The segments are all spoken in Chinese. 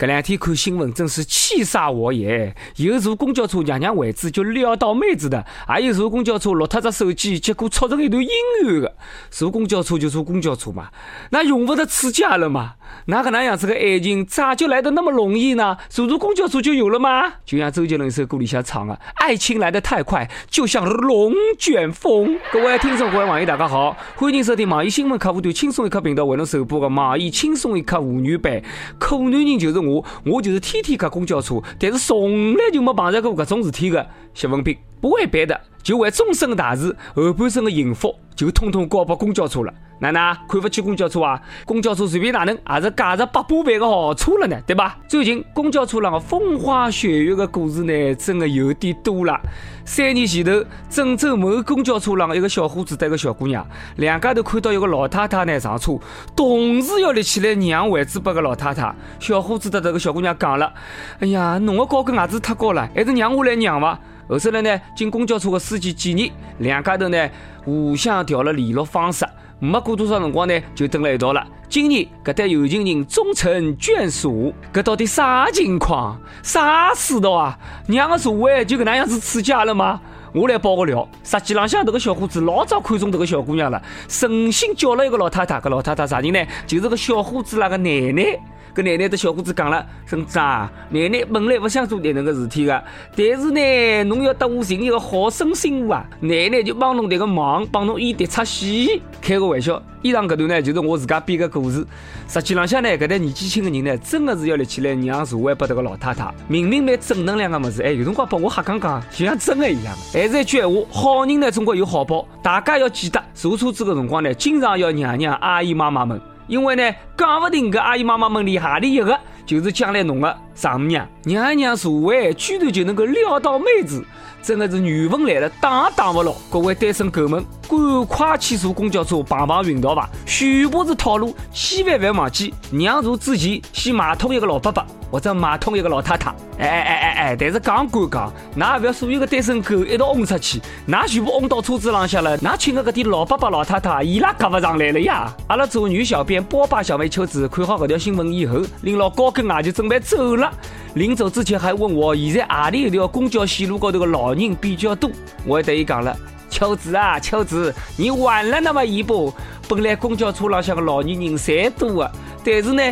这两天看新闻真是气煞我也！有坐公交车娘娘位置就撩到妹子的，还有坐公交车落脱只手机，结果撮成一段阴暗的。坐公交车就坐公交车嘛，那用不着刺激了嘛？哪个那样子的爱情咋就来的那么容易呢？坐坐公交车就有了吗？就像周杰伦一首歌里向唱的：“爱情来得太快，就像龙卷风。”各位听众、各位网友，大家好，欢迎收听网易新闻客户端轻松一刻频道为侬首播的网易轻松一刻妇女版。苦男人就是我，我我就是天天挤公交车，但是从来就没碰着过搿种事体的谢文斌。不为别的，就为终身大事、后半生的幸福，就统统交拨公交车了。奶奶看不起公交车啊？公交车随便哪能也是价值百把倍的好车了呢，对吧？最近公交车上的风花雪月的故事呢，真的有点多了。三年前头，郑州某公交车上一个小伙子带个小姑娘，两家头看到一个老太太呢上车，同时要立起来让位置拨个老太太。小伙子对这个小姑娘讲了：“哎呀，侬的高跟鞋子太高了，还是让我来让吧。”后头来呢，经公交车的司机建议，两家头呢互相调了联络方式。没过多少辰光呢，就等了一道了。今年搿对有情人终成眷属，搿到底啥情况？啥世道啊？娘个社会就搿能样子刺激了吗？我来爆个料，实际浪向迭个小伙子老早看中迭个小姑娘了，诚心叫了一个老太太，搿老太太啥人呢？就是个小伙子那个奶奶。搿奶奶对小伙子讲了：“孙子啊，奶奶本来不想做迭能个事体的，但是呢，侬要得我寻一个好生媳妇啊，奶奶就帮侬迭个忙，帮侬演迭出戏。开个玩笑，以上搿段呢，就是我自家编个故事。实际浪向呢，搿代年纪轻的人呢，真的是要立起来让座位拨迭个老太太。明明蛮正能量个物事，哎，有辰光拨我瞎讲讲，就像真的一样。还是一句闲话，好人呢，总归有好报。大家要记得，坐车子个辰光呢，经常要让让阿姨妈妈们。”因为呢，讲勿定搿阿姨妈妈们里何里一个，就是将来侬个丈母娘。娘娘座位居然就能够撩到妹子，真的是缘分来了挡也挡不牢。各位单身狗们，赶快去坐公交车碰碰运道吧！全部是套路，千万别忘记让座之前先买通一个老伯伯。或者买通一个老太太，哎哎哎哎哎！但是讲归讲，那也不要所有的单身狗一道轰出去，那全部轰到车子浪向了，那请的搿点老伯伯老太太，伊拉夹不上来了呀！阿拉做女小编波霸小妹秋子看好搿条新闻以后，拎牢高跟鞋就准备走了。了临走之前还问我，现在阿里一条公交线路高头的老人比较多？我还对伊讲了，秋子啊，秋子，你晚了那么一步。本来公交车浪向的老年人侪多啊，但是呢。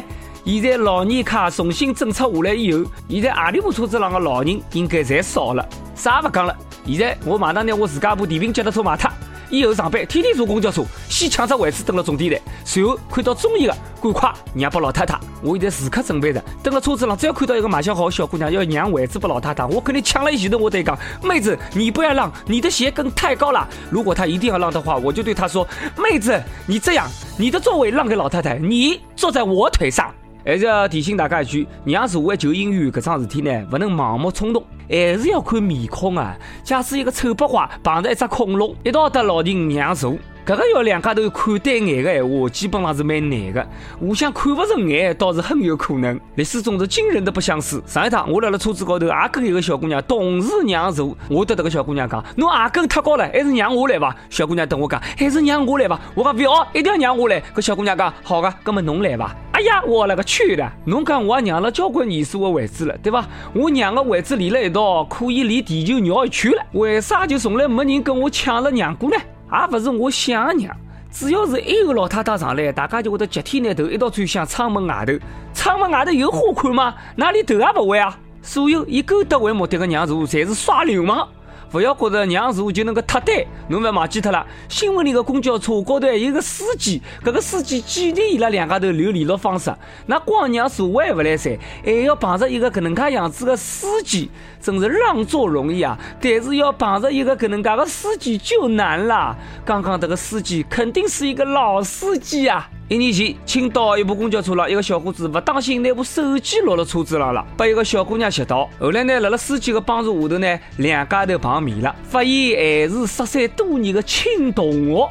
现在老年卡重新政策下来以后，现在阿里部车子上的老人应该侪少了。啥不讲了？现在我马上拿我自家部电瓶脚踏车卖脱，以后上班天天坐公交车，先抢只位置等了终点站，随后看到中意的赶快让拨老太太。我现在时刻准备着，等了车子上，只要看到一个卖相好的小姑娘要让位置拨老太太，我肯定抢了一前头，我得讲，妹子你不要让，你的鞋跟太高了。如果她一定要让的话，我就对她说，妹子你这样，你的座位让给老太太，你坐在我腿上。还是要提醒大家一句，让座位求姻缘搿桩事体呢，不能盲目冲动，还是要看面孔啊。假使一个丑八怪碰着一只恐龙，一道搭老人让座。搿个要两家头看对眼的闲话，基本上是蛮难的。互相看不顺眼，倒是很有可能。历史总是惊人的不相似。上一趟我辣辣车子高头，也跟一个小姑娘同时让座。我对这个小姑娘讲：“侬鞋跟太高了，还是让我来吧。”小姑娘等我讲：“还是让我来吧。”我讲不要，一定要让我来。搿小姑娘讲：“好的，葛么侬来吧。”哎呀，我勒个去的！侬讲我也让了交关年数的位置了，对吧？我让个位置连了一道，可以连地球绕一圈了。为啥就从来没人跟我抢了让过呢？也不是我想让，只要是一个老太太上来，大家就会得集体拿头一道转向窗门外头。窗门外头有花看吗？哪里头也不会啊！所有以勾搭为目的的让座，侪是耍流氓。不要觉得让座就能够脱单，侬不要忘记脱了。新闻里的公交车高头还有个司机，搿个司机既然伊拉两家头留联络方式，那光让座位不来塞，还要碰着一个搿能介样子的司机，真是让座容易啊，但是要碰着一个搿能介的司机就难了。刚刚这个司机肯定是一个老司机啊。一年前，青岛一部公交车上，一个小伙子不当心拿部手机落了车子上了，被一个小姑娘拾到。后来呢，辣辣司机的帮助下头呢，两家头碰面了，发现还是失散多年的亲同学。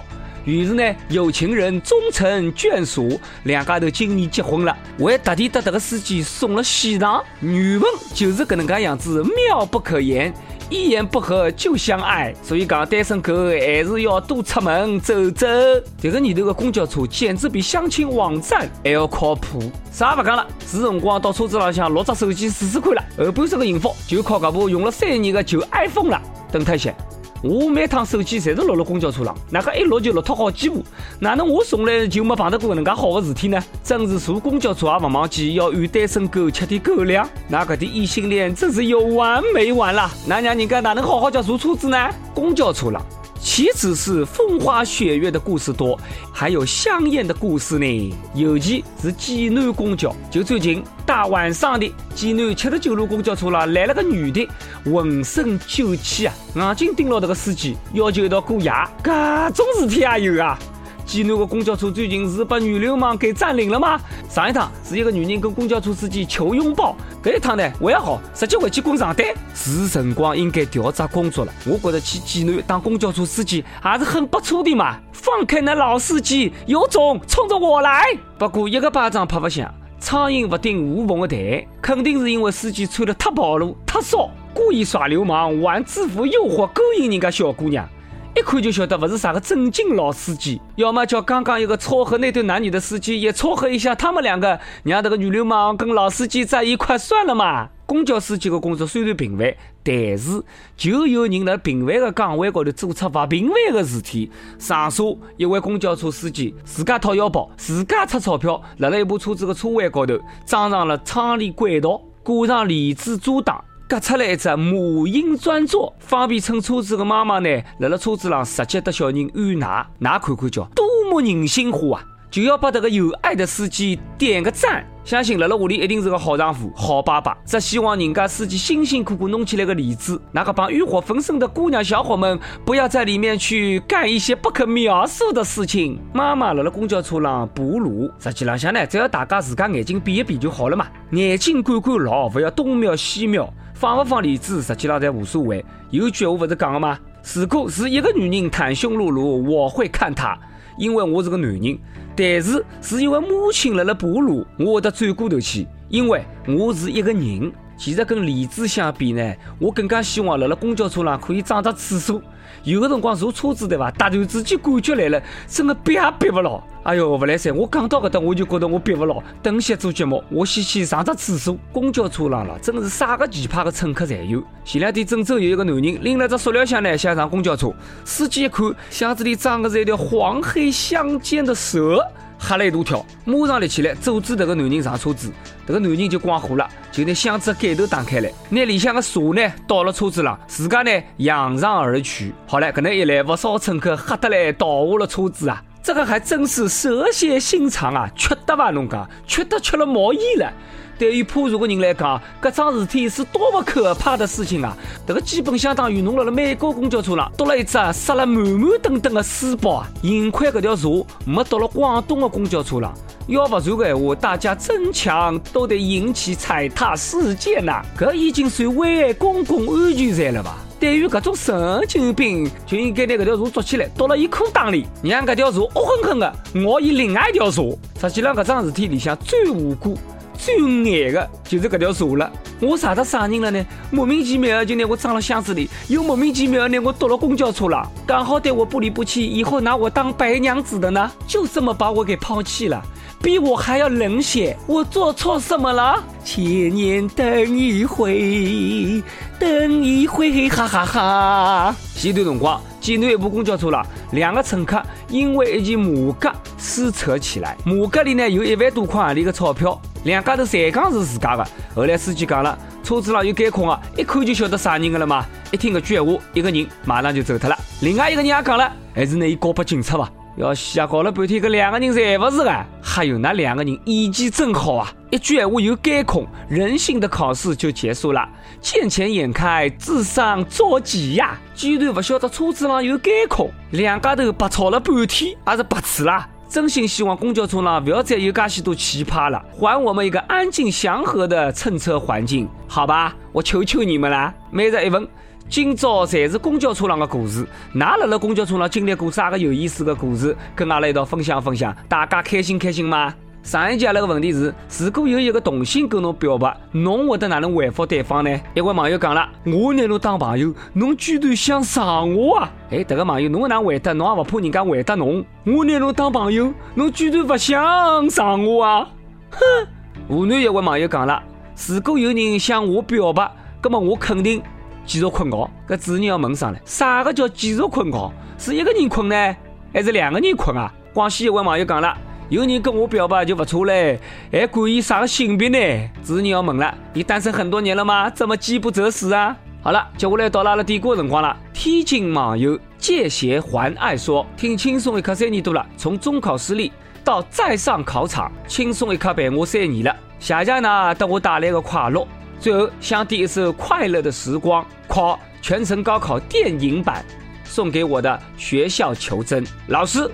于是呢，有情人终成眷属，两家头今年结婚了，还特地得这个司机送了喜糖。原文就是搿能介样子，妙不可言。一言不合就相爱，所以讲单身狗还是要多出门走走。这个年头的公交车简直比相亲网站还要靠谱。啥不讲了，是辰光到车子上向落只手机试试看了。后半生的幸福就靠这部用了三年的旧 iPhone 了。等他一下。我每趟手机侪是落了公交车上，哪个一落就落脱好几部，哪能我从来就没碰到过能介好的事体呢？真是坐公交车也勿忘记要喂单身狗吃点狗粮，那个的异性恋真是有完没完啦！那让人家哪能好好叫坐车子呢？公交车上。岂止是风花雪月的故事多，还有香艳的故事呢。尤其是济南公交，就最近大晚上的济南七十九路公交车上来了个女的，浑身酒气啊，眼睛盯牢这个司机，要求一道过夜，各种事体也有啊。济南的公交车最近是被女流氓给占领了吗？上一趟是一个女人跟公交车司机求拥抱，这一趟呢还好，直接回去滚床单。是辰光应该调查工作了。我觉得去济南当公交车司机还是很不错的嘛。放开那老司机，有种冲着我来！不过一个巴掌拍不响，苍蝇不叮无缝的蛋，肯定是因为司机穿的太暴露、太骚，故意耍流氓，玩制服诱惑勾引人家小姑娘。一看就晓得不是啥个正经老司机，要么叫刚刚一个撮合那对男女的司机也撮合一下他们两个，让这个女流氓跟老司机在一块算了嘛。公交司机的工作虽然平凡，但是就有人在平凡的岗位高头做出不平凡的事体。上述一位公交车司机自家掏腰包，自家出钞票，辣了一部车子的车位高头装上了窗帘轨道，挂上帘子遮挡。隔出来一只母婴专座，方便乘车子的妈妈呢，辣辣车子上直接得小人喂奶，哪看看叫多么人性化啊！就要把这个有爱的司机点个赞，相信辣辣屋里一定是个好丈夫、好爸爸。只希望人家司机辛辛苦苦弄起来个例子，那个帮欲火焚身的姑娘小伙们不要在里面去干一些不可描述的事情。妈妈辣辣公交车上哺乳，实际浪向呢，只要大家自家眼睛闭一闭就好了嘛，眼睛管管牢，不要东瞄西瞄。放不放链子，实际上侪无所谓。有句话不是讲的吗？如果是一个女人袒胸露乳，我会看她，因为我是个男人；但是是一位母亲辣辣哺乳，我会得转过头去，因为我是一个人。其实跟理智相比呢，我更加希望辣辣公交车上可以装只厕所。有的辰光坐车子对伐？突然之间感觉来了，真的憋也憋不牢。哎哟，不来塞！我讲到搿搭，我就觉得我憋不牢。等歇做节目，我先去上只厕所。公交车上了，真是啥个奇葩的乘客侪有。前两天郑州有一个男人拎了只塑料箱呢，想上公交车。司机一看，箱子里装的是一条黄黑相间的蛇。吓了一大跳，马上立起来阻止这个男人上车子。这个男人就光火了，就拿箱子的盖头打开来，拿里向的茶呢倒了车子上，自家呢扬长而去。好了，可能一来，不少乘客吓得来倒下了车子啊！这个还真是蛇蝎心肠啊，缺德吧？侬讲，缺德缺了毛衣了。对于怕蛇的人来讲，搿桩事体是多么可怕的事情啊！迭个基本相当于侬辣辣美国公交车上多了一只塞了满满登登的书包啊！幸亏搿条蛇没到了广东的公交车上，要不然的话，大家争抢都得引起踩踏事件呐！搿已经算危害公共安全罪了吧？对于搿种神经病，就应该拿搿条蛇捉起来，倒了伊裤裆里，让搿条蛇恶狠狠的咬伊另外一条蛇。实际上，搿桩事体里向最无辜。最爱的就是这条蛇了，我啥得啥人了呢？莫名其妙就拿我装了箱子里，又莫名其妙拿我倒了公交车了，刚好对我不离不弃，以后拿我当白娘子的呢？就这么把我给抛弃了，比我还要冷血，我做错什么了？千年等一回，等一回，哈哈哈！前段辰光，济南一部公交车上，两个乘客因为一件马甲撕扯起来，马甲里呢有一万多块洋钿的钞票。两家头侪讲是自家的，后来司机讲了，车子上有监控啊，一看就晓得啥人的了嘛。一听搿句闲话，一个人马上就走脱了。另外一个人也讲了，还是拿伊告拨警察吧。要瞎搞了半天，搿两个人侪勿是个。还有那两个人演技真好啊！一句闲话有监控，人性的考试就结束了。见钱眼开，智商着急呀！居然不晓得车子上有监控，两家头白吵了半天，还是白痴啦。真心希望公交车上不要再有噶许多奇葩了，还我们一个安静祥和的乘车环境，好吧？我求求你们了。每日一问，今朝侪是公交车上的故事，哪辣辣公交车上经历过啥个有意思的故事？跟阿拉一道分享分享，大家开心开心吗？上一节那个问题是：如果有一个同性跟侬表白，侬会得哪能回复对方呢？一位网友讲了：我拿侬当朋友，侬居然想上我啊！哎，这个网友，侬哪回答？侬也不怕人家回答侬？我拿侬当朋友，侬居然不想上我啊！哼！湖南一位网友讲了：如果有人向我表白，那么我肯定继续困觉。搿主持人要问上了：啥个叫继续困觉？是一个人困呢，还是两个人困啊？广西一位网友讲了：有人跟我表白就不错嘞，还管伊啥个性别呢？主持人要问了：你单身很多年了吗？怎么饥不择食啊？好了，接下来到了阿拉点歌辰光了。天津网友借鞋还爱说：听轻松一刻三年多了，从中考失利。到再上考场，轻松一刻陪我三年了。谢谢呢，给我带来的快乐。最后想第一次《快乐的时光》，考全程高考电影版，送给我的学校求真老师、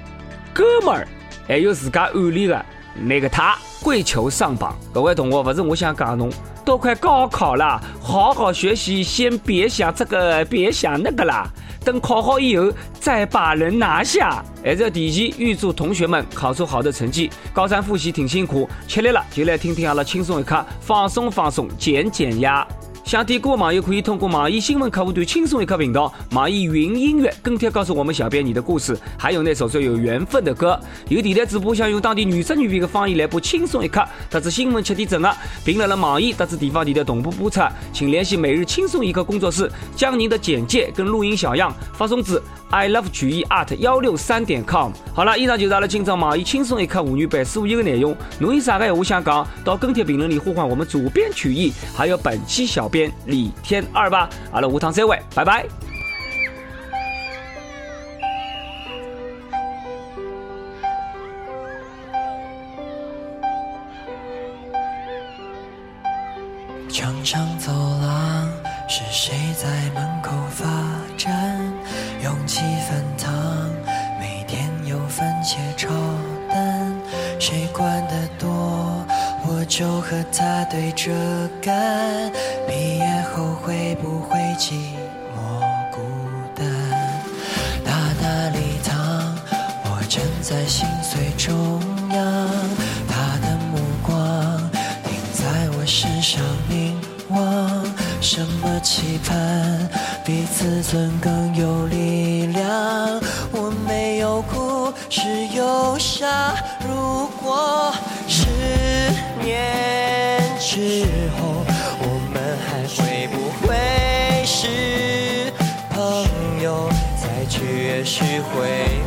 哥们儿，还有自家暗恋的那个他。跪求上榜，各位同学，不是我想讲侬，都快高考了，好好学习，先别想这个，别想那个啦。等考好以后再把人拿下。还是要提前预祝同学们考出好的成绩。高三复习挺辛苦，吃力了就来听听阿拉轻松一刻，放松放松，减减压。想听歌的网友可以通过网易新闻客户端“轻松一刻”频道、网易云音乐跟帖告诉我们小编你的故事，还有那首最有缘分的歌。有电台主播想用当地原汁原味的方言来播《轻松一刻》，特子新闻七点整啊，并来了网易特子地方电台同步播出，请联系每日轻松一刻工作室，将您的简介跟录音小样发送至。I love 曲艺 art 幺六三点 com。好了，以上就是阿拉今朝网易轻松一刻妇女版所有的内容。侬有啥个闲话想讲，到跟帖评论里呼唤我们主编曲艺，还有本期小编李天二吧。阿拉下趟再会，拜拜。长长走廊，是谁在门口发站？勇气翻烫，每天有番茄炒蛋，谁管得多，就和他对着干。毕业后会不会寂寞孤单？大大礼堂，我站在心碎中央，他的目光停在我身上凝望，什么期盼？比自尊更有力去回？